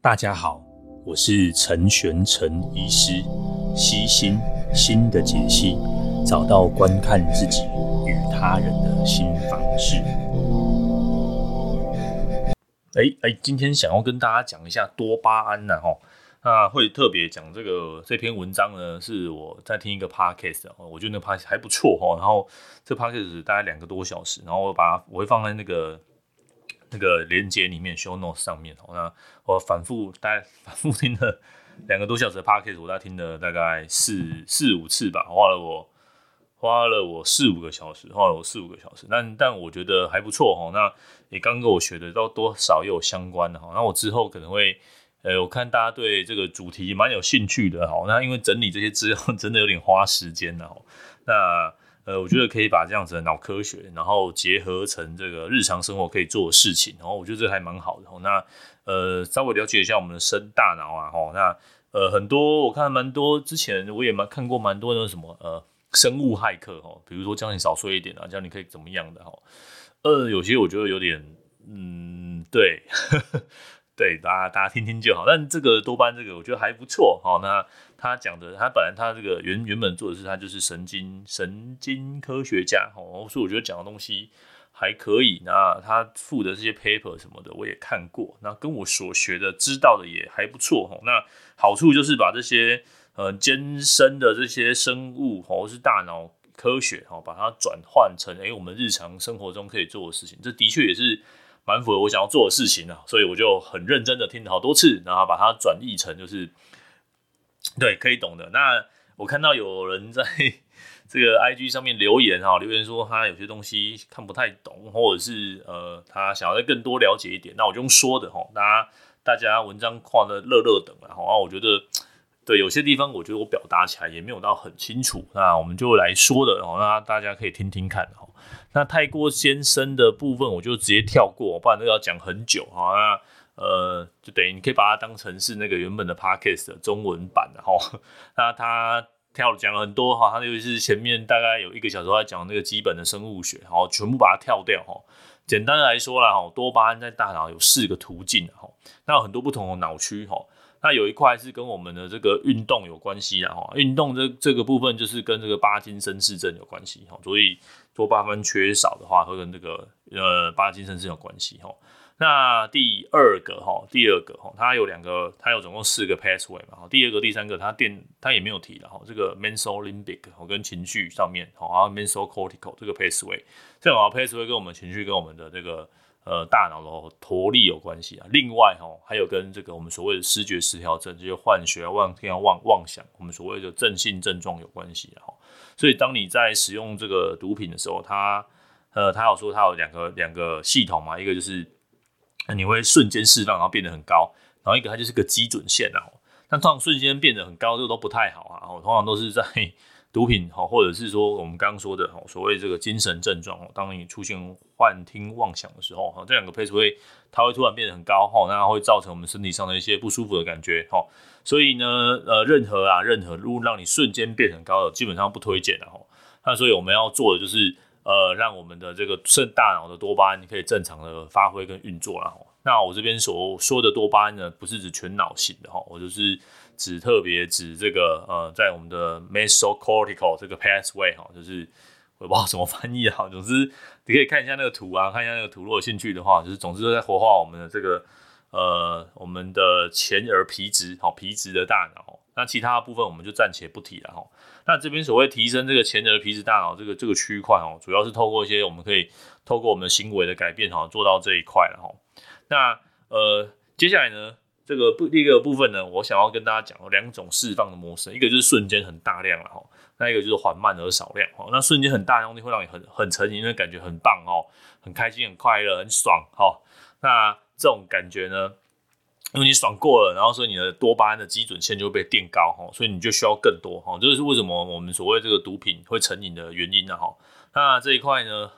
大家好，我是陈玄陈医师，悉心心的解析，找到观看自己与他人的新方式。哎、哎、今天想要跟大家讲一下多巴胺呢，哈，那会特别讲这个这篇文章呢，是我在听一个 podcast，我觉得那 podcast 还不错哈，然后这 podcast 大概两个多小时，然后我把它我会放在那个。那个连接里面，show notes 上面哦，那我反复大概 反复听了两个多小时的 podcast，我大概听了大概四四五次吧，花了我花了我四五个小时，花了我四五个小时，但但我觉得还不错哈。那也刚跟我学的都多少也有相关的哈。那我之后可能会，呃，我看大家对这个主题蛮有兴趣的哈。那因为整理这些资料真的有点花时间的哈。那呃，我觉得可以把这样子的脑科学，然后结合成这个日常生活可以做的事情，然后我觉得这还蛮好的。那呃，稍微了解一下我们的生大脑啊，吼，那呃，很多我看蛮多，之前我也蛮看过蛮多那什么呃生物骇客哈，比如说教你少睡一点啊，教你可以怎么样的哈。呃，有些我觉得有点，嗯，对。对，大家大家听听就好。但这个多巴胺这个我觉得还不错。好，那他讲的，他本来他这个原原本做的是他就是神经神经科学家。哦，所以我觉得讲的东西还可以。那他附的这些 paper 什么的我也看过。那跟我所学的知道的也还不错。哈，那好处就是把这些呃艰深的这些生物或是大脑科学，哦，把它转换成诶我们日常生活中可以做的事情。这的确也是。蛮符合我想要做的事情啊，所以我就很认真的听了好多次，然后把它转译成就是对可以懂的。那我看到有人在 这个 IG 上面留言哈，留言说他有些东西看不太懂，或者是呃他想要更多了解一点，那我就用说的哈，大家大家文章看的热热等了哈，我觉得对有些地方我觉得我表达起来也没有到很清楚，那我们就来说的哦，那大家可以听听看哈。那太过先生的部分，我就直接跳过，不然都要讲很久哈。那呃，就等于你可以把它当成是那个原本的 podcast 的中文版的哈。那他跳讲了很多哈，他尤其是前面大概有一个小时在讲那个基本的生物学，然后，全部把它跳掉哈。简单来说啦哈，多巴胺在大脑有四个途径哈，那有很多不同的脑区哈。那有一块是跟我们的这个运动有关系的哈，运动这这个部分就是跟这个巴金森氏症有关系哈，所以多巴胺缺少的话会跟这个呃巴金森氏有关系哈。那第二个哈，第二个哈，它有两个，它有总共四个 pathway 嘛，第二个、第三个它电它也没有提的哈，这个 mesolimbic 跟情绪上面哈，然后 mesocortical 这个 pathway，这种 pathway 跟我们情绪跟我们的这个。呃，大脑的活力有关系啊。另外哈，还有跟这个我们所谓的思觉失调症，这些幻觉、妄听、妄妄想，我们所谓的正性症状有关系哈。所以当你在使用这个毒品的时候，它呃，它有说它有两个两个系统嘛，一个就是那你会瞬间释放，然后变得很高，然后一个它就是个基准线啊。但通常瞬间变得很高，这个都不太好啊。通常都是在。毒品哈，或者是说我们刚刚说的，所谓这个精神症状，当你出现幻听妄想的时候哈，这两个配置会它会突然变得很高哈，那会造成我们身体上的一些不舒服的感觉哈。所以呢，呃，任何啊，任何如果让你瞬间变很高的，基本上不推荐的哈。那所以我们要做的就是呃，让我们的这个肾大脑的多巴胺可以正常的发挥跟运作了。那我这边所说的多巴胺呢，不是指全脑型的哈，我就是。指特别指这个呃，在我们的 mesocortical 这个 pathway 哈，就是我不知道怎么翻译啊。总之你可以看一下那个图啊，看一下那个图，如果有兴趣的话，就是总之都在活化我们的这个呃我们的前额皮质好皮质的大脑。那其他部分我们就暂且不提了哈。那这边所谓提升这个前额皮质大脑这个这个区块哦，主要是透过一些我们可以透过我们行为的改变哈，做到这一块了哈。那呃接下来呢？这个不第一个部分呢，我想要跟大家讲两种释放的模式，一个就是瞬间很大量了哈，那一个就是缓慢而少量哈。那瞬间很大量的东西会让你很很沉浸，因为感觉很棒哦，很开心、很快乐、很爽哈。那这种感觉呢，因为你爽过了，然后所以你的多巴胺的基准线就会被垫高哈，所以你就需要更多哈。这就是为什么我们所谓这个毒品会成瘾的原因呢哈。那这一块呢？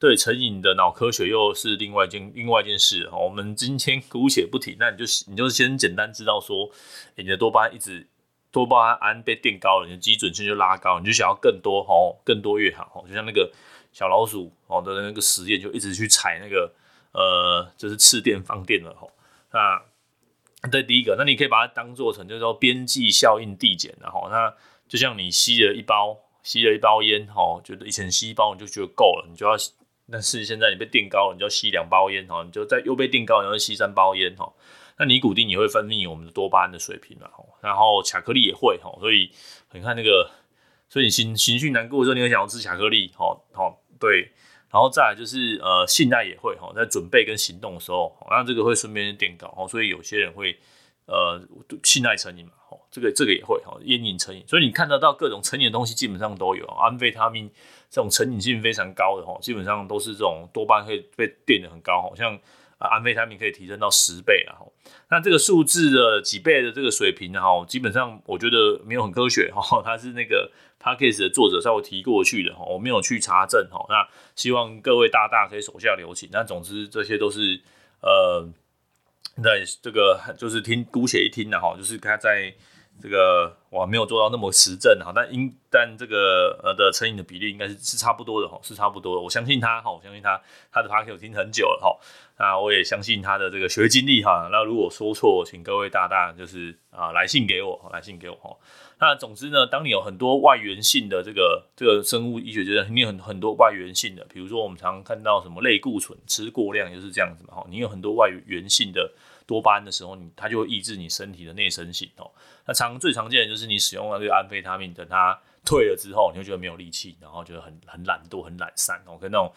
对成瘾的脑科学又是另外一件另外一件事哈，我们今天姑且不提，那你就你就先简单知道说，你的多巴胺一直多巴胺被垫高了，你的基准线就拉高，你就想要更多哈，更多越好，就像那个小老鼠哦的那个实验，就一直去踩那个呃，就是次电放电了哈，那这第一个，那你可以把它当做成就是说边际效应递减，然后那就像你吸了一包吸了一包烟，哈，觉得以前吸一包你就觉得够了，你就要，但是现在你被垫高了，你就要吸两包烟，哈，你就再又被垫高，然后吸三包烟，哈，那尼古丁也会分泌我们的多巴胺的水平嘛，然后巧克力也会，哈，所以你看那个，所以你情情绪难过的时候，你会想要吃巧克力，哈，哈，对。然后再来就是呃，信赖也会哈，在准备跟行动的时候，那这个会顺便垫高，所以有些人会呃信赖成瘾嘛，这个这个也会哈，烟瘾成瘾，所以你看得到各种成瘾的东西基本上都有，安非他命这种成瘾性非常高的哈，基本上都是这种多半会被垫的很高，好像。啊，安非他命可以提升到十倍啊！那这个数字的几倍的这个水平呢？哈，基本上我觉得没有很科学哈。它是那个 Podcast 的作者稍微提过去的哈，我没有去查证哈。那希望各位大大可以手下留情。那总之这些都是呃，在这个就是听姑且一听的哈，就是他在。这个我没有做到那么实证哈，但应但这个呃的成瘾的比例应该是是差不多的哈，是差不多的。我相信他哈，我相信他他的 Podcast 听很久了哈，那我也相信他的这个学经历哈。那如果说错，请各位大大就是啊来信给我，来信给我哈。那总之呢，当你有很多外源性的这个这个生物医学就是你有很很多外源性的，比如说我们常常看到什么类固醇吃过量就是这样子嘛哈，你有很多外源性的。多巴胺的时候，你它就会抑制你身体的内生性哦。那常最常见的就是你使用了这个安非他命，等它退了之后，你会觉得没有力气，然后觉得很很懒惰、很懒散哦，跟那种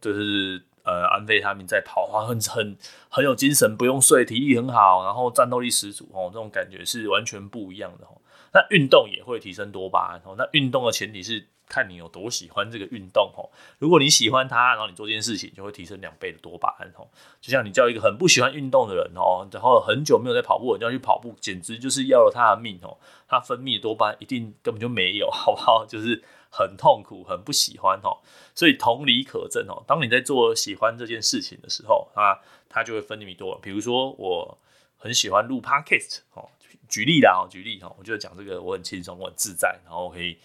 就是呃安非他命在跑啊，很很很有精神，不用睡，体力很好，然后战斗力十足哦，这种感觉是完全不一样的哦。那运动也会提升多巴胺哦。那运动的前提是。看你有多喜欢这个运动吼，如果你喜欢它，然后你做这件事情就会提升两倍的多巴胺哦。就像你叫一个很不喜欢运动的人哦，然后很久没有在跑步，你就要去跑步，简直就是要了他的命哦。他分泌的多巴胺一定根本就没有，好不好？就是很痛苦，很不喜欢哦。所以同理可证哦，当你在做喜欢这件事情的时候，啊，他就会分泌多。比如说我很喜欢录 Podcast 哦，举例啦哦，举例哈，我觉得讲这个我很轻松，我很自在，然后可以。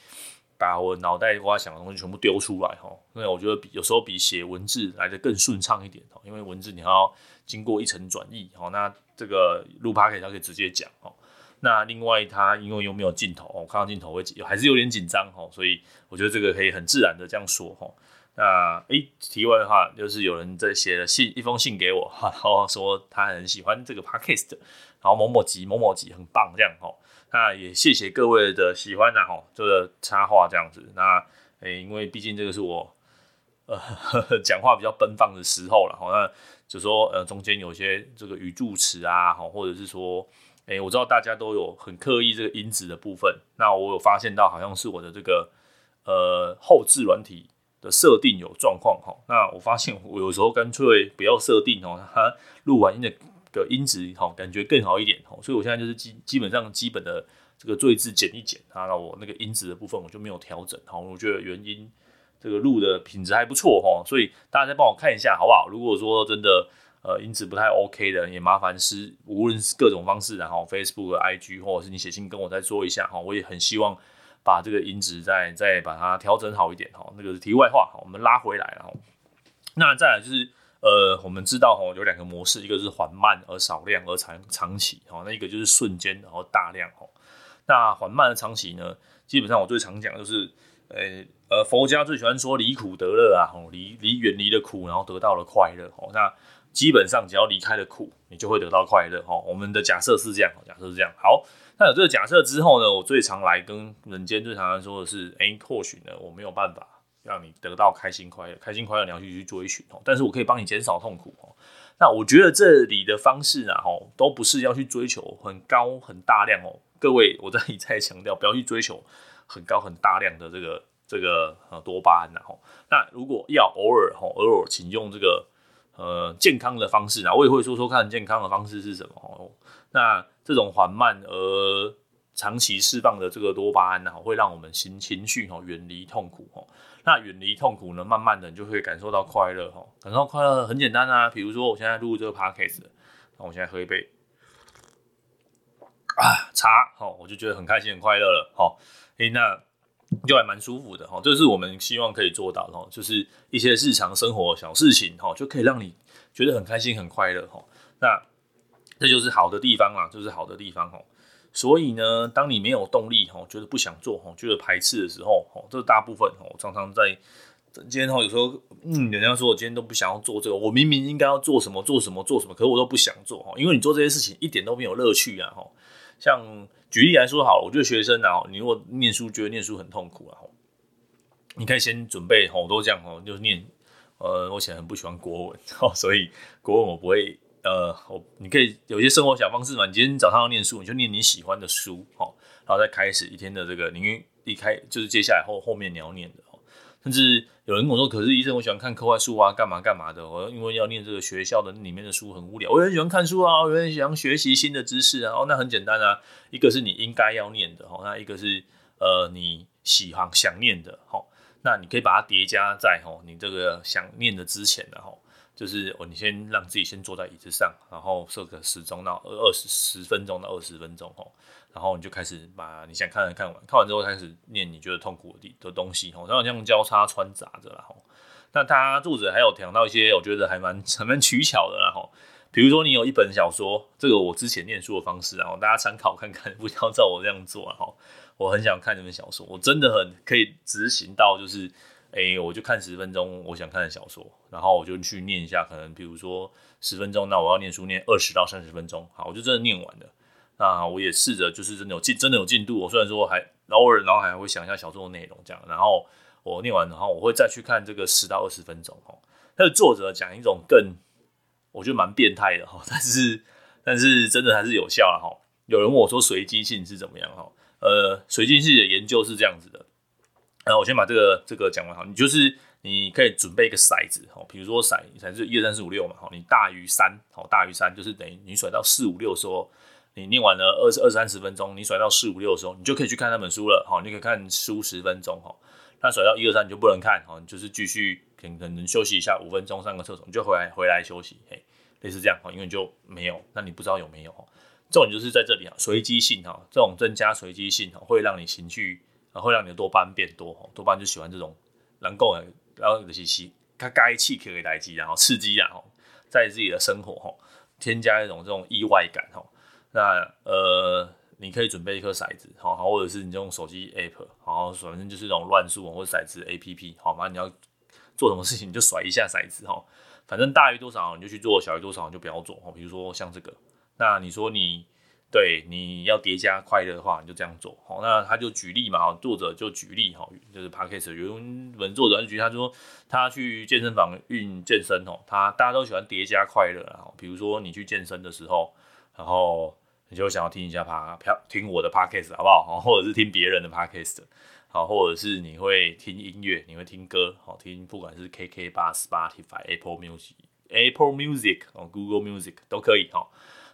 把我脑袋瓜想的东西全部丢出来哈，因为我觉得比有时候比写文字来得更顺畅一点哦，因为文字你还要经过一层转译哦，那这个录 Podcast 它可以直接讲哦。那另外它因为又没有镜头，我看到镜头会还是有点紧张哦，所以我觉得这个可以很自然的这样说哈。那诶，题外的话就是有人在写了信一封信给我哈，然后说他很喜欢这个 Podcast，然后某某集某某集很棒这样哦。那也谢谢各位的喜欢呐，吼，这个插画这样子。那，诶、因为毕竟这个是我，呃，讲话比较奔放的时候了，吼。那就说，呃，中间有些这个语助词啊，吼，或者是说，诶、我知道大家都有很刻意这个音质的部分。那我有发现到，好像是我的这个，呃，后置软体的设定有状况，吼。那我发现我有时候干脆不要设定，哦，它录完音的。个音质好，感觉更好一点，所以我现在就是基基本上基本的这个赘字剪一剪啊，那我那个音质的部分我就没有调整，好，我觉得原音这个录的品质还不错哈，所以大家再帮我看一下好不好？如果说真的呃音质不太 OK 的，也麻烦是无论是各种方式，然后 Facebook、IG 或者是你写信跟我再说一下哈，我也很希望把这个音质再再把它调整好一点哈，那个是题外话，我们拉回来了，那再来就是。呃，我们知道哈，有两个模式，一个是缓慢而少量而长长期，哈，那一个就是瞬间然后大量，哈。那缓慢的长期呢，基本上我最常讲就是，呃呃，佛家最喜欢说离苦得乐啊，吼，离离远离了苦，然后得到了快乐，吼。那基本上只要离开了苦，你就会得到快乐，哈。我们的假设是这样，假设是这样。好，那有这个假设之后呢，我最常来跟人间最常来说的是，哎，或许呢，我没有办法。让你得到开心快乐，开心快乐你要去去追寻哦。但是我可以帮你减少痛苦哦。那我觉得这里的方式啊，吼，都不是要去追求很高很大量哦。各位，我 再一再强调，不要去追求很高很大量的这个这个呃多巴胺呐吼。那如果要偶尔吼，偶尔请用这个呃健康的方式啊，我也会说说看健康的方式是什么哦。那这种缓慢而长期释放的这个多巴胺呢，会让我们心情绪哦远离痛苦哦。那远离痛苦呢，慢慢的你就会感受到快乐哈。感受到快乐很简单啊，比如说我现在录这个 podcast，那我现在喝一杯啊茶，好，我就觉得很开心很快乐了，好，诶，那就还蛮舒服的哈。这是我们希望可以做到的，就是一些日常生活小事情哈，就可以让你觉得很开心很快乐哈。那这就是好的地方啊，就是好的地方哦。所以呢，当你没有动力哈，觉得不想做哈，觉得排斥的时候，哈，这大部分哈，常常在今天哈，有时候嗯，人家说我今天都不想要做这个，我明明应该要做什么做什么做什么，可是我都不想做哈，因为你做这些事情一点都没有乐趣啊哈。像举例来说好，我觉得学生啊，你如果念书觉得念书很痛苦啊，你可以先准备哈，我都这样哦，就念，呃，我以前很不喜欢国文，所以国文我不会。呃，我你可以有一些生活小方式嘛。你今天早上要念书，你就念你喜欢的书，哦，然后再开始一天的这个，你一开就是接下来后后面你要念的哦。甚至有人跟我说，可是医生，我喜欢看课外书啊，干嘛干嘛的。我因为要念这个学校的里面的书很无聊，我也很喜欢看书啊，我也很喜欢学习新的知识啊。哦，那很简单啊，一个是你应该要念的，哦，那一个是呃你喜欢想念的，哦，那你可以把它叠加在哦你这个想念的之前的，哦。就是哦，你先让自己先坐在椅子上，然后设个时钟到二十十分钟到二十分钟哦，然后你就开始把你想看的看完，看完之后开始念你觉得痛苦的的东西哦，然后这样交叉穿插着啦吼。那他作者还有讲到一些我觉得还蛮还 蛮取巧的啦吼，比如说你有一本小说，这个我之前念书的方式，然后大家参考看看，不要照我这样做啊吼。我很想看这本小说，我真的很可以执行到就是。诶、我就看十分钟，我想看的小说，然后我就去念一下，可能比如说十分钟，那我要念书念二十到三十分钟，好，我就真的念完了。那我也试着就是真的有进，真的有进度。我虽然说还偶尔，然后还会想一下小说的内容这样，然后我念完，然后我会再去看这个十到二十分钟。哦，他的作者讲一种更，我觉得蛮变态的哈，但是但是真的还是有效了哈。有人问我说随机性是怎么样哈？呃，随机性的研究是这样子的。呃，我先把这个这个讲完好，你就是你可以准备一个骰子，哦，比如说骰，骰子一二三四五六嘛，好，你大于三，好，大于三就是等于你甩到四五六的时候，你念完了二十二三十分钟，你甩到四五六的时候，你就可以去看那本书了，好，你可以看书十分钟，哈，那甩到一二三你就不能看，哈，你就是继续可能可能休息一下五分钟上个厕所，你就回来回来休息，嘿，类似这样，哈，因为你就没有，那你不知道有没有，哈，重点就是在这里啊，随机性哈，这种增加随机性哈，会让你情绪。啊，会让你的多巴胺变多，多巴胺就喜欢这种能够，然后的信息，它该气可以来击，然后刺激啊，在自己的生活哈，添加一种这种意外感哈。那呃，你可以准备一颗骰子，好，或者是你用手机 app，然后反正就是这种乱数或者骰子 app，好吗？你要做什么事情你就甩一下骰子哈，反正大于多少你就去做，小于多少就不要做。比如说像这个，那你说你。对，你要叠加快乐的话，你就这样做。好，那他就举例嘛，作者就举例哈，就是 Podcast 原文作者就举，他说他去健身房运健身哦，他大家都喜欢叠加快乐啊。比如说你去健身的时候，然后你就想要听一下 Pod，听我的 Podcast 好不好？或者是听别人的 Podcast，好，或者是你会听音乐，你会听歌，好听，不管是 KKBOX、Spotify、Apple Music、Apple Music 哦，Google Music 都可以哈。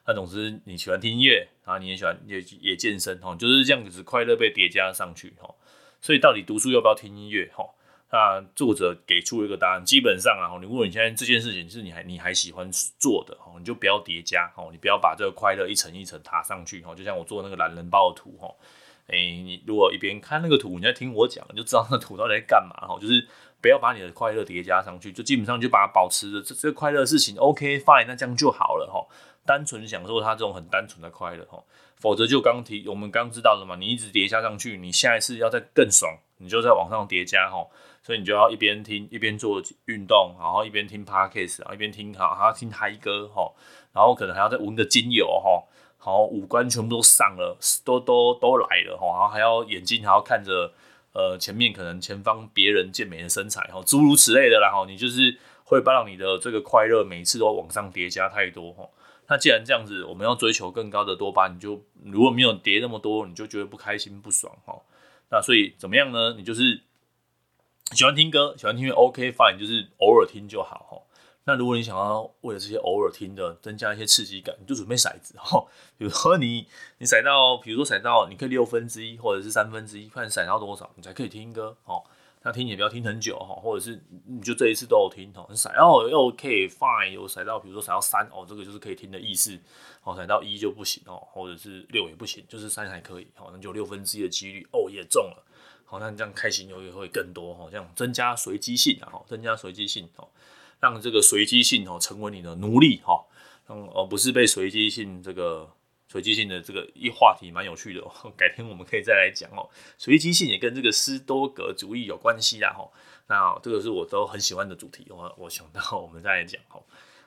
那总之你喜欢听音乐，然后你也喜欢也也健身哈，就是这样子快乐被叠加上去哈。所以到底读书要不要听音乐哈？那作者给出一个答案，基本上啊，你如果你现在这件事情是你还你还喜欢做的哈，你就不要叠加哈，你不要把这个快乐一层一层塔上去哈。就像我做那个懒人包的图哈，哎，你如果一边看那个图，你在听我讲，你就知道那图到底在干嘛哈。就是不要把你的快乐叠加上去，就基本上就把它保持着这这快乐事情，OK fine，那这样就好了哈。单纯享受它这种很单纯的快乐哈，否则就刚提我们刚知道的嘛，你一直叠加上去，你下一次要再更爽，你就在往上叠加哈，所以你就要一边听一边做运动，然后一边听 podcast，然后一边听好还要听嗨歌哈，然后可能还要再闻个精油哈，好五官全部都上了，都都都来了哈，然后还要眼睛还要看着呃前面可能前方别人健美的身材哈，诸如此类的啦哈，你就是会把你的这个快乐每一次都往上叠加太多哈。那既然这样子，我们要追求更高的多巴胺，你就如果没有叠那么多，你就觉得不开心不爽哈。那所以怎么样呢？你就是喜欢听歌，喜欢听，OK fine，就是偶尔听就好哈。那如果你想要为了这些偶尔听的增加一些刺激感，你就准备骰子哈。比如说你你骰到，比如说骰到，你可以六分之一或者是三分之一，看骰到多少，你才可以听歌哈。那听也不要听很久哈，或者是你就这一次都有听哦，骰哦又 OK fine，有骰到，比如说骰到三哦，这个就是可以听的意思哦，骰到一就不行哦，或者是六也不行，就是三还可以，好，那就六分之一的几率哦也中了，好，那这样开心又也会更多哈，这样增加随机性啊，增加随机性哦，让这个随机性哦成为你的奴隶哈，嗯，而不是被随机性这个随机性的这个一话题蛮有趣的哦，改天我们可以再来讲哦。随机性也跟这个斯多格主义有关系啦哈。那这个是我都很喜欢的主题，我我想到我们再来讲哈。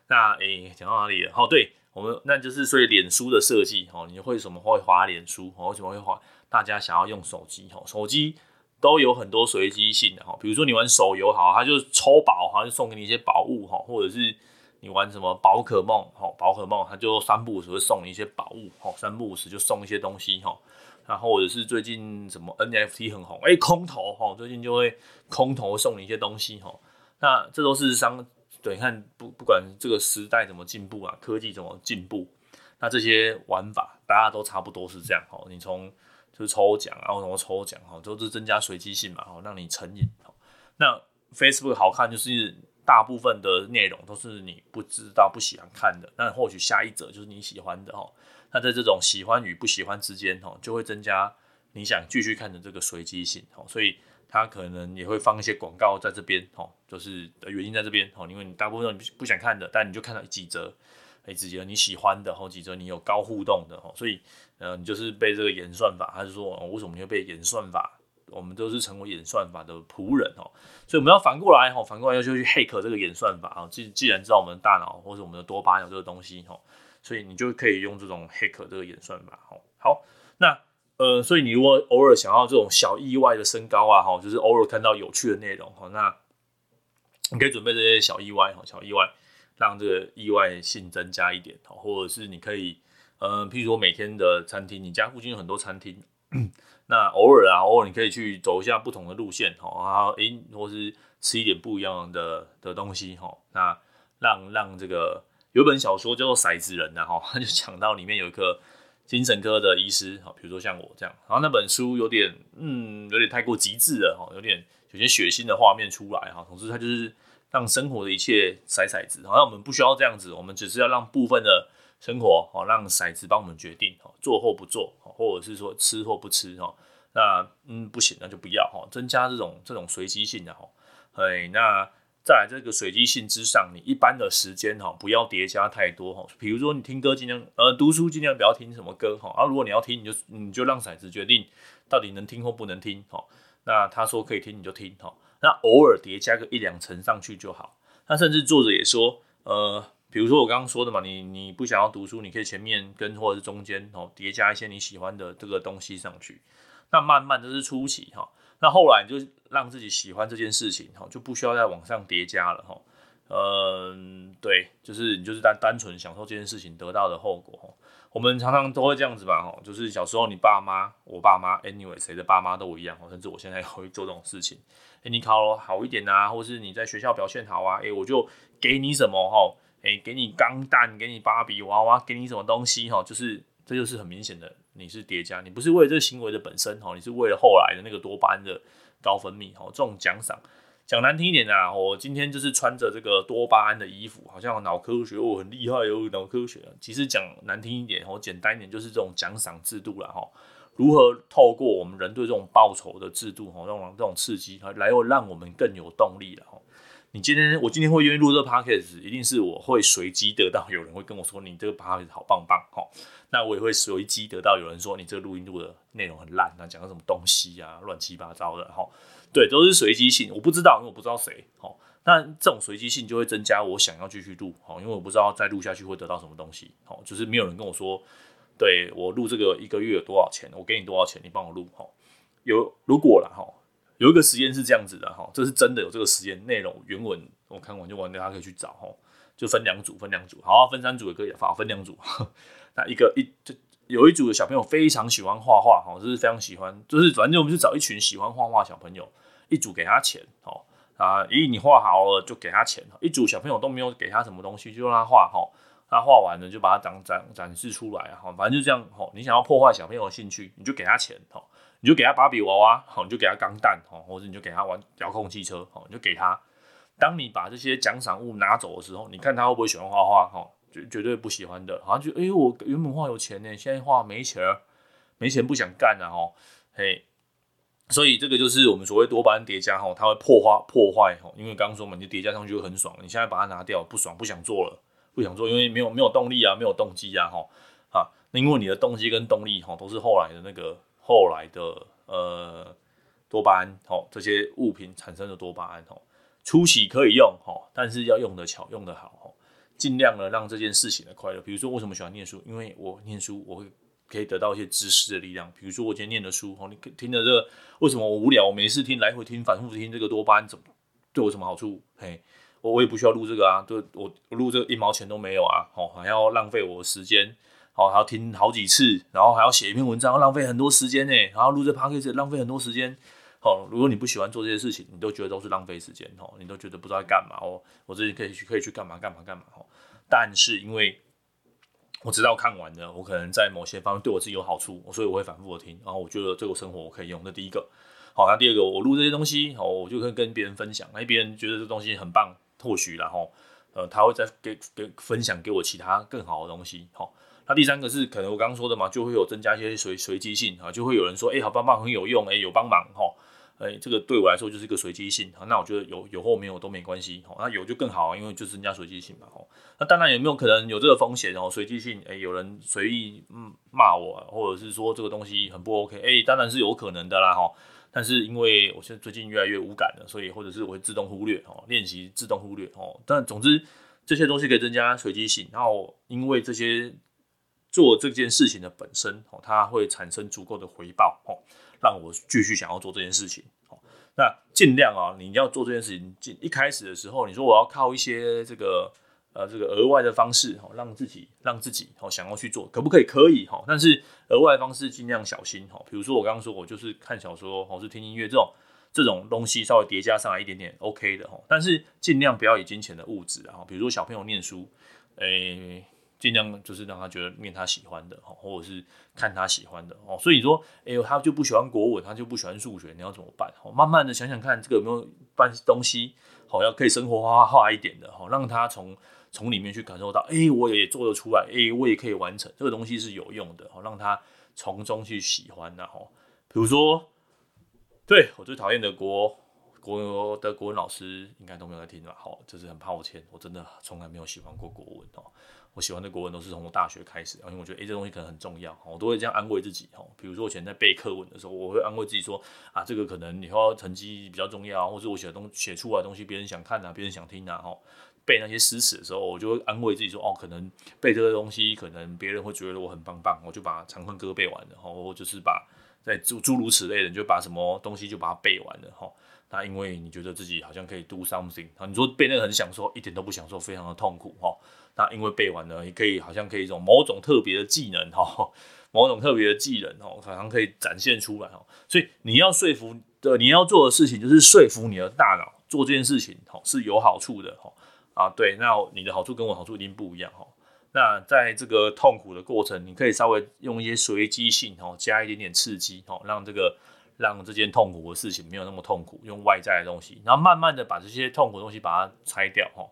那诶，讲到哪里了？哦，对，我们那就是所以脸书的设计哦，你会什么会滑脸书？为什么会滑？大家想要用手机哈，手机。都有很多随机性的哈，比如说你玩手游好，他就抽宝哈，就送给你一些宝物哈，或者是你玩什么宝可梦哈，宝可梦他就三不五时会送你一些宝物哈，三不五时就送一些东西哈，然后或者是最近什么 NFT 很红，哎、空投哈，最近就会空投送你一些东西哈，那这都是商对，你看不不管这个时代怎么进步啊，科技怎么进步，那这些玩法大家都差不多是这样哈，你从。就是抽奖啊，或什么抽奖哈，都是增加随机性嘛，哈，让你成瘾。那 Facebook 好看，就是大部分的内容都是你不知道、不喜欢看的，那或许下一则就是你喜欢的哈。那在这种喜欢与不喜欢之间，哈，就会增加你想继续看的这个随机性，哈。所以它可能也会放一些广告在这边，哈，就是的原因在这边，哈，因为你大部分你不想看的，但你就看到几则。哎，几则你喜欢的，好几则你有高互动的，哈，所以，呃，你就是被这个演算法，还是说，哦，为什么你会被演算法？我们都是成为演算法的仆人，哦，所以我们要反过来，哈，反过来要就去 hack 这个演算法，啊，既既然知道我们的大脑或者我们的多巴胺有这个东西，哈，所以你就可以用这种 hack 这个演算法，哈，好，那，呃，所以你如果偶尔想要这种小意外的升高啊，哈，就是偶尔看到有趣的内容，哈，那你可以准备这些小意外，哈，小意外。让这个意外性增加一点，或者是你可以，呃，譬如说每天的餐厅，你家附近有很多餐厅，那偶尔啊，偶尔你可以去走一下不同的路线，哈，然后诶，或是吃一点不一样的的东西，哈，那让让这个有本小说叫做《骰子人》的哈，他就讲到里面有一个精神科的医师，哈，比如说像我这样，然后那本书有点，嗯，有点太过极致了，哈，有点有些血腥的画面出来，哈，总之他就是。让生活的一切骰骰子，好像我们不需要这样子，我们只是要让部分的生活，好让骰子帮我们决定，做或不做，或者是说吃或不吃，哦，那嗯不行，那就不要，哈，增加这种这种随机性的，哈，哎，那在这个随机性之上，你一般的时间，哈，不要叠加太多，哈，比如说你听歌尽量，呃，读书尽量不要听什么歌，哈，啊，如果你要听，你就你就让骰子决定到底能听或不能听，哈，那他说可以听你就听，哈。那偶尔叠加个一两层上去就好。那甚至作者也说，呃，比如说我刚刚说的嘛，你你不想要读书，你可以前面跟或者是中间哦叠加一些你喜欢的这个东西上去。那慢慢这是初期哈，那后来你就让自己喜欢这件事情哈，就不需要再往上叠加了哈。嗯，对，就是你就是单单纯享受这件事情得到的后果。我们常常都会这样子吧哈，就是小时候你爸妈，我爸妈，anyway 谁的爸妈都一样，甚至我现在也会做这种事情。哎，你考好一点啊，或是你在学校表现好啊，哎，我就给你什么哈，哎，给你钢蛋，给你芭比娃娃，给你什么东西哈，就是这就是很明显的，你是叠加，你不是为了这个行为的本身哈，你是为了后来的那个多巴胺的高分泌哈，这种奖赏。讲难听一点啊，我今天就是穿着这个多巴胺的衣服，好像脑科学我很厉害有脑科学。其实讲难听一点，我简单一点，就是这种奖赏制度了哈。如何透过我们人对这种报酬的制度，哈，这种这种刺激，来让我们更有动力了哈。你今天我今天会愿意录这个 podcast，一定是我会随机得到有人会跟我说，你这个 podcast 好棒棒哈。那我也会随机得到有人说，你这个录音录的内容很烂，那讲的什么东西啊，乱七八糟的哈。对，都是随机性，我不知道，因为我不知道谁。好，那这种随机性就会增加我想要继续录，好，因为我不知道再录下去会得到什么东西。好，就是没有人跟我说。对，我录这个一个月有多少钱？我给你多少钱？你帮我录哈。有如果了哈，有一个实验是这样子的哈，这是真的有这个实验内容原文，我看完就完，大家可以去找哈。就分两组，分两组，好，分三组也可以，好，分两组。那一个一就有一组的小朋友非常喜欢画画哈，就是非常喜欢，就是反正我们就找一群喜欢画画小朋友，一组给他钱哦啊，咦，你画好了就给他钱。一组小朋友都没有给他什么东西，就让他画哈。他画完了就把它展展展示出来啊，反正就这样吼。你想要破坏小朋友的兴趣，你就给他钱哦，你就给他芭比娃娃吼，你就给他钢弹吼，或者你就给他玩遥控汽车吼，你就给他。当你把这些奖赏物拿走的时候，你看他会不会喜欢画画吼？绝绝对不喜欢的。好像就哎、我原本画有钱呢，现在画没钱，没钱不想干了哦。嘿，所以这个就是我们所谓多巴胺叠加吼，它会破坏破坏哈。因为刚刚说嘛，你叠加上去就很爽，你现在把它拿掉不爽，不想做了。不想做，因为没有没有动力啊，没有动机啊，哈啊，因为你的动机跟动力哈都是后来的那个后来的呃多巴胺哦，这些物品产生的多巴胺哦，初期可以用哈，但是要用得巧，用得好哈，尽量的让这件事情的快乐。比如说，为什么喜欢念书？因为我念书我会可以得到一些知识的力量。比如说我今天念的书哦，你听的这个，为什么我无聊？我没事听，来回听，反复听这个多巴胺怎么对我什么好处？嘿。我我也不需要录这个啊，对，我我录这一毛钱都没有啊，哦，还要浪费我时间，哦，还要听好几次，然后还要写一篇文章，浪费很多时间呢，然后录这 podcast 浪费很多时间，哦，如果你不喜欢做这些事情，你都觉得都是浪费时间，哦，你都觉得不知道干嘛，哦，我自己可以去可以去干嘛干嘛干嘛，哦，但是因为我知道看完了，我可能在某些方面对我自己有好处，所以我会反复的听，然后我觉得这个生活我可以用，那第一个，好，那第二个，我录这些东西，哦，我就可以跟别人分享，那别人觉得这东西很棒。或许然后，呃，他会再给给分享给我其他更好的东西，好。那第三个是可能我刚刚说的嘛，就会有增加一些随随机性啊，就会有人说，哎、好棒棒，很有用，哎、有帮忙，哈，哎，这个对我来说就是一个随机性，那我觉得有有或没有都没关系，哦，那有就更好，因为就是增加随机性嘛，哦。那当然有没有可能有这个风险哦？随机性，哎、有人随意骂我，或者是说这个东西很不 OK，哎、当然是有可能的啦，哈。但是因为我现在最近越来越无感了，所以或者是我会自动忽略哦，练习自动忽略哦。但总之这些东西可以增加随机性，然后因为这些做这件事情的本身哦，它会产生足够的回报哦，让我继续想要做这件事情。那尽量啊，你要做这件事情，一开始的时候，你说我要靠一些这个。呃，这个额外的方式哈，让自己让自己哦想要去做，可不可以？可以哈，但是额外方式尽量小心哈。比如说我刚刚说，我就是看小说，或是听音乐这种这种东西，稍微叠加上来一点点 OK 的哈。但是尽量不要以金钱的物质啊，比如说小朋友念书，诶，尽量就是让他觉得念他喜欢的哈，或者是看他喜欢的哦。所以说，哎呦，他就不喜欢国文，他就不喜欢数学，你要怎么办？哦慢慢的想想看，这个有没有办东西好，要可以生活化化一点的哈，让他从。从里面去感受到，哎、我也做得出来，哎、我也可以完成这个东西是有用的，好让他从中去喜欢的哈。比如说，对我最讨厌的国国的国文老师，应该都没有在听吧？好，这是很抱歉，我真的从来没有喜欢过国文哦。我喜欢的国文都是从我大学开始，因为我觉得，诶、这东西可能很重要，我都会这样安慰自己。比如说，我以前在背课文的时候，我会安慰自己说，啊，这个可能以后成绩比较重要，或者我写的东写出来的东西，别人想看啊，别人想听啊，哈。背那些诗词的时候，我就会安慰自己说：“哦，可能背这个东西，可能别人会觉得我很棒棒。”我就把《长恨歌》背完了，然后就是把在诸诸如此类的，就把什么东西就把它背完了哈。那因为你觉得自己好像可以 do something，你说背那个很享受，一点都不享受，非常的痛苦哈。那因为背完了，你可以好像可以一种某种特别的技能哈，某种特别的技能哦，好像可以展现出来哦。所以你要说服的，你要做的事情就是说服你的大脑做这件事情哦是有好处的哈。啊，对，那你的好处跟我好处一定不一样哦。那在这个痛苦的过程，你可以稍微用一些随机性哦，加一点点刺激哦，让这个让这件痛苦的事情没有那么痛苦，用外在的东西，然后慢慢的把这些痛苦东西把它拆掉哦。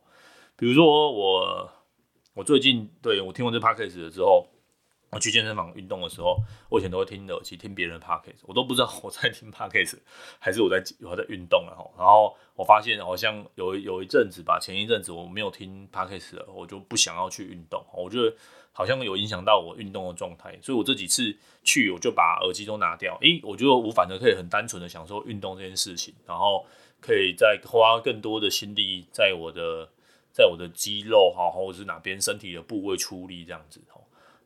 比如说我我最近对我听完这 podcast 了之后。我去健身房运动的时候，我以前都会听耳机听别人的 podcast，我都不知道我在听 podcast 还是我在我在运动了哈。然后我发现好像有有一阵子吧，前一阵子我没有听 podcast 了，我就不想要去运动，我觉得好像有影响到我运动的状态，所以我这几次去我就把耳机都拿掉，诶，我觉得我反而可以很单纯的享受运动这件事情，然后可以再花更多的心力在我的在我的肌肉哈，或者是哪边身体的部位出力这样子哈。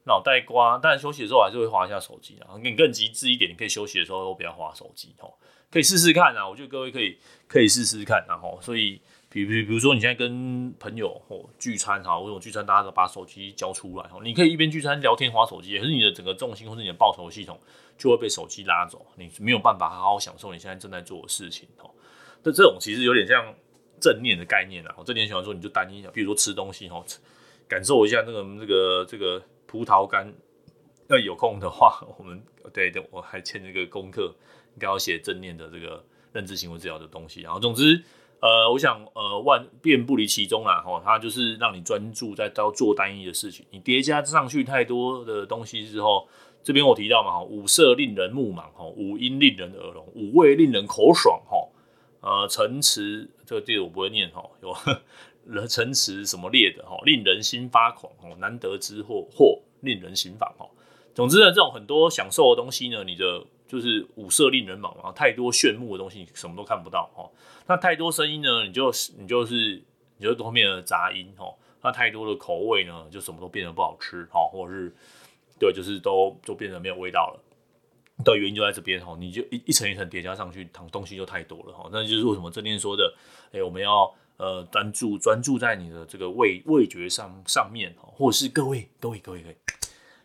脑袋瓜，但休息的时候还是会划一下手机啊。你更极致一点，你可以休息的时候都不要划手机哦，可以试试看啊。我觉得各位可以可以试试看，然后所以比比比如说你现在跟朋友哦聚餐哈，或者聚餐大家都把手机交出来哦，你可以一边聚餐聊天划手机，可是你的整个重心或者你的报酬系统就会被手机拉走，你没有办法好好享受你现在正在做的事情哦。这这种其实有点像正念的概念啊。我正念喜欢说你就单一，比如说吃东西哦，感受一下那个那个这个。葡萄干，那有空的话，我们对对，我还欠这个功课，应该要写正念的这个认知行为治疗的东西。然后，总之，呃，我想，呃，万变不离其宗啦，吼，它就是让你专注在到做单一的事情。你叠加上去太多的东西之后，这边我提到嘛，五色令人目盲，吼，五音令人耳聋，五味令人口爽，吼，呃，陈词这个字我不会念，吼，有 陈词什么列的哈，令人心发狂哦，难得之货或令人心烦哦。总之呢，这种很多享受的东西呢，你的就是五色令人茫啊，太多炫目的东西，你什么都看不到哦。那太多声音呢，你就你就是你就后面的杂音哦。那太多的口味呢，就什么都变得不好吃哈，或者是对，就是都就变得没有味道了。的原因就在这边哈，你就一一层一层叠加上去，糖东西就太多了哈。那就是为什么正念说的，哎、我们要呃专注专注在你的这个味味觉上上面哈，或者是各位各位各位各位，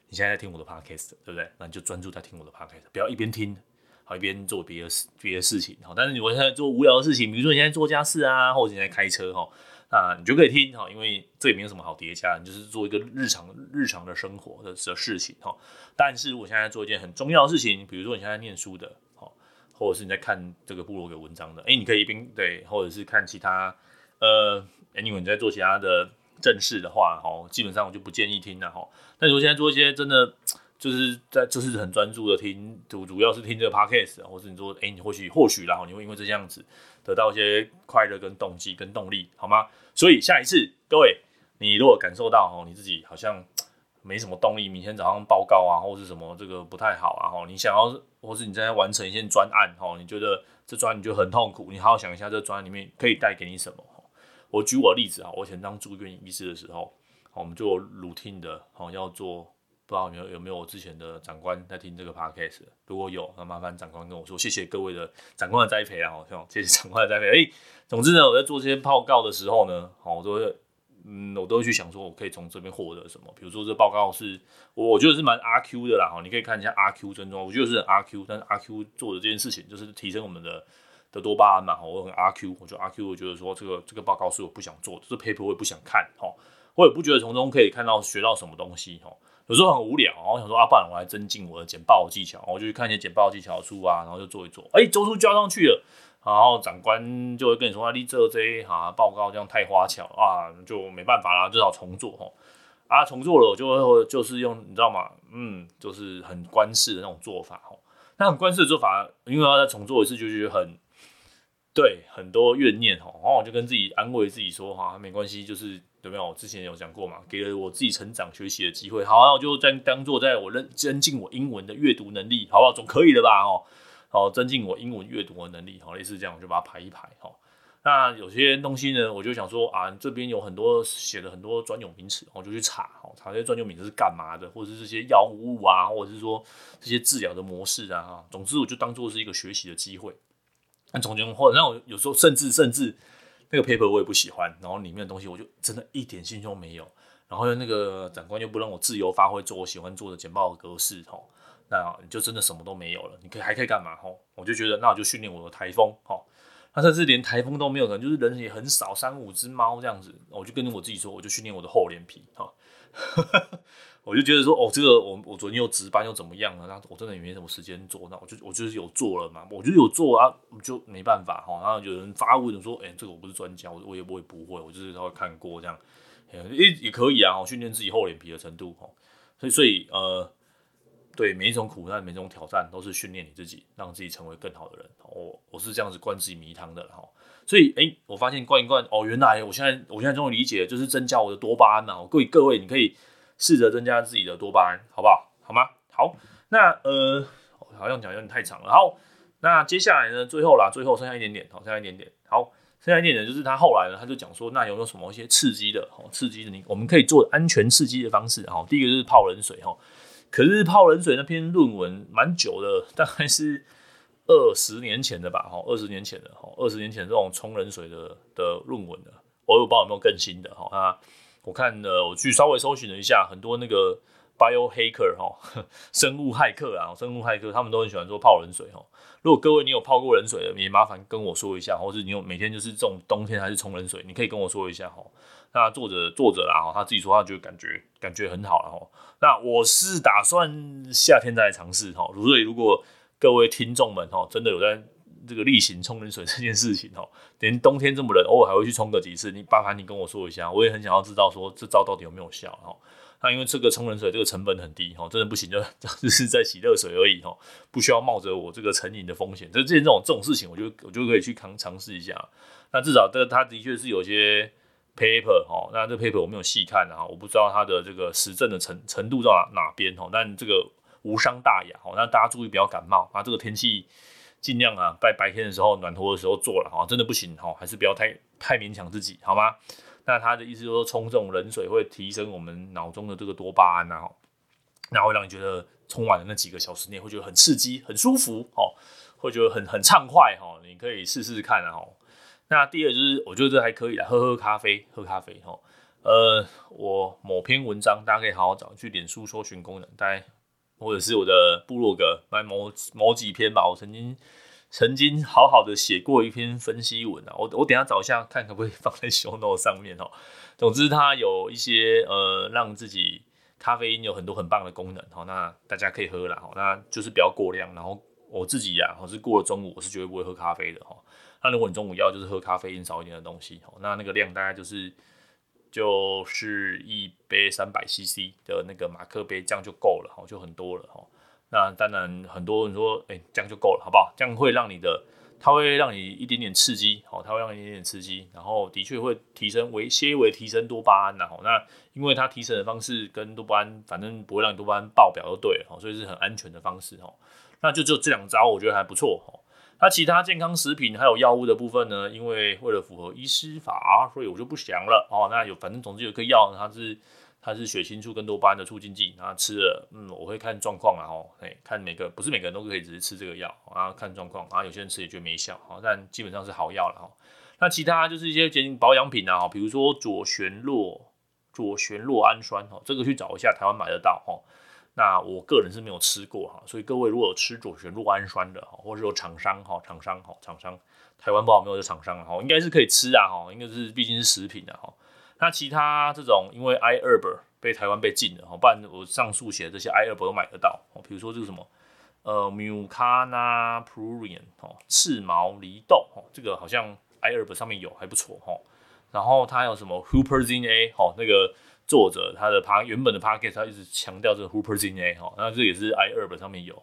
你现在在听我的 podcast 对不对？那你就专注在听我的 podcast，不要一边听好一边做别的事别的事情哈。但是你我现在做无聊的事情，比如说你现在做家事啊，或者你在开车哈。啊，你就可以听哈，因为这也没有什么好叠加，你就是做一个日常日常的生活的的事情哈。但是我现在做一件很重要的事情，比如说你现在念书的，或者是你在看这个部落格文章的，哎，你可以一边对，或者是看其他，呃，哎，你在做其他的正事的话，哦，基本上我就不建议听了哈。但如果现在做一些真的。就是在就是很专注的听，主主要是听这个 podcast，或是你说，哎、你或许或许然后你会因为这样子得到一些快乐跟动机跟动力，好吗？所以下一次各位，你如果感受到哦，你自己好像没什么动力，明天早上报告啊，或是什么这个不太好啊，哈，你想要，或是你正在完成一件专案，哈，你觉得这专案你就很痛苦，你好好想一下，这专案里面可以带给你什么？我举我例子啊，我以前当住院医师的时候，我们就 routine 的，好要做。不知道有有没有我之前的长官在听这个 podcast？如果有，那麻烦长官跟我说，谢谢各位的长官的栽培啊，好像谢谢长官的栽培。哎，总之呢，我在做这些报告的时候呢，好，我都会，嗯，我都会去想说，我可以从这边获得什么？比如说这报告是，我我觉得是蛮阿 Q 的啦，哈，你可以看一下阿 Q 症状，我觉得是阿 Q，但是阿 Q 做的这件事情就是提升我们的的多巴胺嘛，我很阿 Q，我觉得阿 Q，我觉得说这个这个报告是我不想做的，这 paper 我也不想看，哈，我也不觉得从中可以看到学到什么东西，哈。有时候很无聊，我想说啊，不然我来增进我的简报技巧，我就去看一些简报技巧书啊，然后就做一做，哎、周书交上去了，然后长官就会跟你说啊，你这这哈报告这样太花俏啊，就没办法啦，最好重做哈，啊，重做了我就会就是用你知道吗？嗯，就是很官式的那种做法哦，那很官式的做法，因为要再重做一次，就觉得很对，很多怨念哦，然后我就跟自己安慰自己说哈，没关系，就是。有没有？我之前有讲过嘛，给了我自己成长学习的机会。好，那我就再当做在我认增进我英文的阅读能力，好不好？总可以的吧？哦，好，增进我英文阅读的能力，好，类似这样，我就把它排一排。哈，那有些东西呢，我就想说啊，这边有很多写的很多专有名词，我就去查，好，查这些专有名词是干嘛的，或者是这些药物啊，或者是说这些治疗的模式啊，哈，总之我就当做是一个学习的机会。从前或者让我有时候甚至甚至。那个 paper 我也不喜欢，然后里面的东西我就真的一点兴趣都没有。然后那个长官又不让我自由发挥，做我喜欢做的简报格式，吼，那你就真的什么都没有了。你可以还可以干嘛？吼，我就觉得那我就训练我的台风，吼，那甚至连台风都没有，可能就是人也很少，三五只猫这样子，我就跟我自己说，我就训练我的厚脸皮，哈。我就觉得说，哦，这个我我昨天又值班又怎么样了？那我真的也没什么时间做，那我就我就是有做了嘛，我就有做啊，就没办法哈。然后有人发问说，哎、欸，这个我不是专家，我我也我也不会，我就是稍微看过这样，也也可以啊，训练自己厚脸皮的程度哈。所以所以呃，对每一种苦难、每一种挑战，都是训练你自己，让自己成为更好的人。我我是这样子灌自己迷汤的哈。所以哎、我发现灌一灌，哦，原来我现在我现在终于理解，就是增加我的多巴胺呐。各位各位，你可以试着增加自己的多巴胺，好不好？好吗？好，那呃，好像讲有点太长了。好，那接下来呢，最后啦，最后剩下一点点，好，剩下一点点。好，剩下一点点就是他后来呢，他就讲说，那有没有什么一些刺激的，好，刺激的你我们可以做安全刺激的方式，好，第一个就是泡冷水，哈。可是泡冷水那篇论文蛮久的，大概是。二十年前的吧，哈，二十年前的，哈，二十年前这种冲冷水的的论文的，我也不知道有没有更新的，哈，那我看了，我去稍微搜寻了一下，很多那个 bio hacker 哈，生物骇客啊，生物骇客他们都很喜欢说泡冷水，哈，如果各位你有泡过冷水的，也麻烦跟我说一下，或是你有每天就是这种冬天还是冲冷水，你可以跟我说一下，哈，那作者作者啦，哈，他自己说他就感觉感觉很好了，哈，那我是打算夏天再来尝试，哈，所以如果各位听众们哈，真的有在这个例行冲冷水这件事情哈，连冬天这么冷，偶尔还会去冲个几次。你麻烦你跟我说一下，我也很想要知道说这招到底有没有效哈。那因为这个冲冷水这个成本很低哈，真的不行就 就是在洗热水而已哈，不需要冒着我这个成瘾的风险。这这种这种事情，我就我就可以去尝尝试一下。那至少这他的确是有些 paper 哦，那这 paper 我没有细看啊，我不知道它的这个实证的程程度到哪哪边哦，但这个无伤大雅哦，那大家注意不要感冒啊，这个天气尽量啊在白天的时候暖和的时候做了哈，真的不行哈，还是不要太太勉强自己好吗？那他的意思就是说冲这种冷水会提升我们脑中的这个多巴胺啊，那会让你觉得冲完的那几个小时内会觉得很刺激、很舒服哦，会觉得很很畅快哈，你可以试试看啊。那第二就是我觉得这还可以啦，喝喝咖啡，喝咖啡哈。呃，我某篇文章大家可以好好找去脸书搜寻功能，大概或者是我的部落格，买某某几篇吧，我曾经。曾经好好的写过一篇分析文啊，我我等下找一下看可不可以放在 show note 上面哦。总之，它有一些呃，让自己咖啡因有很多很棒的功能哈。那大家可以喝啦，那就是不要过量。然后我自己呀，我是过了中午，我是绝对不会喝咖啡的哈。那如果你中午要就是喝咖啡因少一点的东西，那那个量大概就是就是一杯三百 CC 的那个马克杯，这样就够了哈，就很多了哈。那当然，很多人说，哎、欸，这样就够了，好不好？这样会让你的，它会让你一点点刺激，好，它会让你一点点刺激，然后的确会提升微些微提升多巴胺，然后那因为它提升的方式跟多巴胺，反正不会让你多巴胺爆表就对了，所以是很安全的方式，哦。那就就这两招，我觉得还不错，哦。那其他健康食品还有药物的部分呢？因为为了符合医师法，所以我就不详了，哦。那有，反正总之有个药，它是。它是血清素跟多巴胺的促进剂，然后吃了，嗯，我会看状况啊，吼，哎，看每个不是每个人都可以只是吃这个药，然后看状况，然后有些人吃也觉得没效，哈，但基本上是好药了，哈。那其他就是一些健保养品啊，比如说左旋酪左旋酪氨酸，哈，这个去找一下，台湾买得到，哈。那我个人是没有吃过，哈，所以各位如果有吃左旋酪氨酸的，哈，或者说厂商，哈，厂商，哈，厂商，台湾不好没有这厂商，哈，应该是可以吃啊，哈，应该是毕竟是食品啊，哈。那其他这种，因为 iHerb 被台湾被禁了，哈，不然我上述写的这些 iHerb 都买得到，哦，比如说这个什么，呃，Mucuna pruriens 哦，赤毛梨豆，哦，这个好像 iHerb 上面有，还不错，哈。然后它有什么 Huperzine A，哦，那个作者他的他原本的 podcast 他一直强调这个 Huperzine A，哈，那这也是 iHerb 上面有，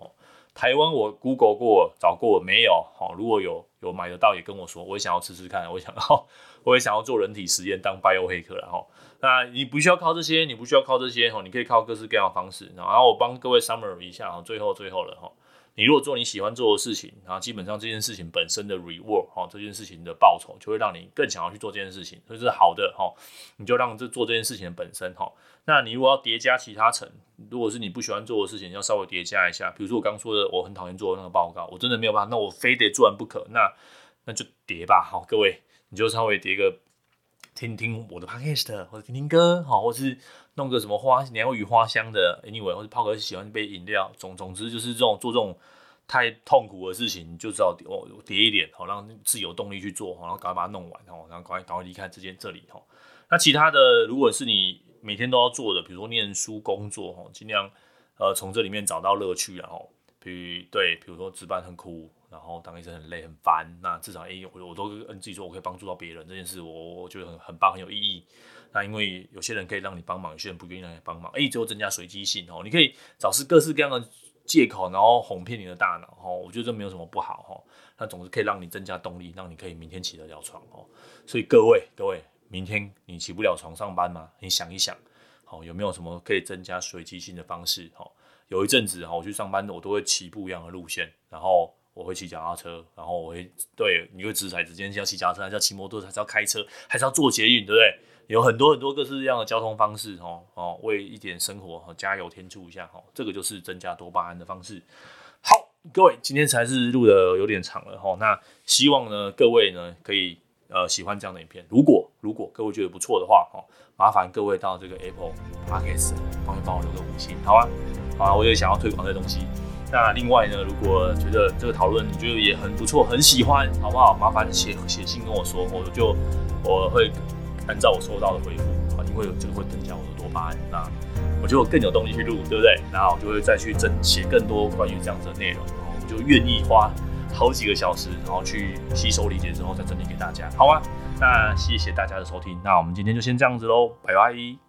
台湾我 Google 过找过没有，好，如果有有买得到也跟我说，我也想要吃吃看，我想要。我也想要做人体实验当 bio 黑客然后，那你不需要靠这些，你不需要靠这些吼，你可以靠各式各样的方式。然后我帮各位 summary 一下哦，最后最后了哈，你如果做你喜欢做的事情，然后基本上这件事情本身的 reward 哈，这件事情的报酬就会让你更想要去做这件事情，所以是好的哈，你就让这做这件事情的本身哈。那你如果要叠加其他层，如果是你不喜欢做的事情，要稍微叠加一下，比如说我刚说的，我很讨厌做的那个报告，我真的没有办法，那我非得做完不可，那那就叠吧，好，各位。你就稍微叠个听听我的 podcast，或者听听歌，好，或是弄个什么花鸟语花香的，anyway，或者泡个喜欢一杯饮料，总总之就是这种做这种太痛苦的事情，就知道哦叠一点，好让自己有动力去做，然后赶快把它弄完，然后赶快赶快离开这间这里，哈。那其他的，如果是你每天都要做的，比如说念书、工作，哈，尽量呃从这里面找到乐趣，然后，比如对，比如说值班很苦。然后当医生很累很烦，那至少哎、我我都跟自己说，我可以帮助到别人这件事，我我觉得很很棒，很有意义。那因为有些人可以让你帮忙，有些人不愿意让你帮忙，哎、最后增加随机性哦。你可以找是各式各样的借口，然后哄骗你的大脑哦。我觉得这没有什么不好哦。那总是可以让你增加动力，让你可以明天起得了床哦。所以各位各位，明天你起不了床上班吗？你想一想，好，有没有什么可以增加随机性的方式？哦，有一阵子哈，我去上班我都会骑不一样的路线，然后。我会骑脚踏车，然后我会对你会掷骰子，今天是要骑脚踏车，还是要骑摩托车，还是要开车，还是要坐捷运，对不对？有很多很多各式各样的交通方式，哦哦，为一点生活加油添醋一下，哈，这个就是增加多巴胺的方式。好，各位，今天才是录的有点长了，哈，那希望呢各位呢可以呃喜欢这样的影片。如果如果各位觉得不错的话，哦，麻烦各位到这个 Apple Podcast 帮帮我留个五星，好啊？好啊，我也想要推广这东西。那另外呢，如果觉得这个讨论你觉得也很不错，很喜欢，好不好？麻烦写写信跟我说，我就我会按照我收到的回复，啊，因为这个会增加我的多巴胺，那我就更有动力去录，对不对？然后我就会再去整写更多关于这样子的内容，然后我就愿意花好几个小时，然后去吸收理解之后再整理给大家，好啊？那谢谢大家的收听，那我们今天就先这样子喽，拜拜。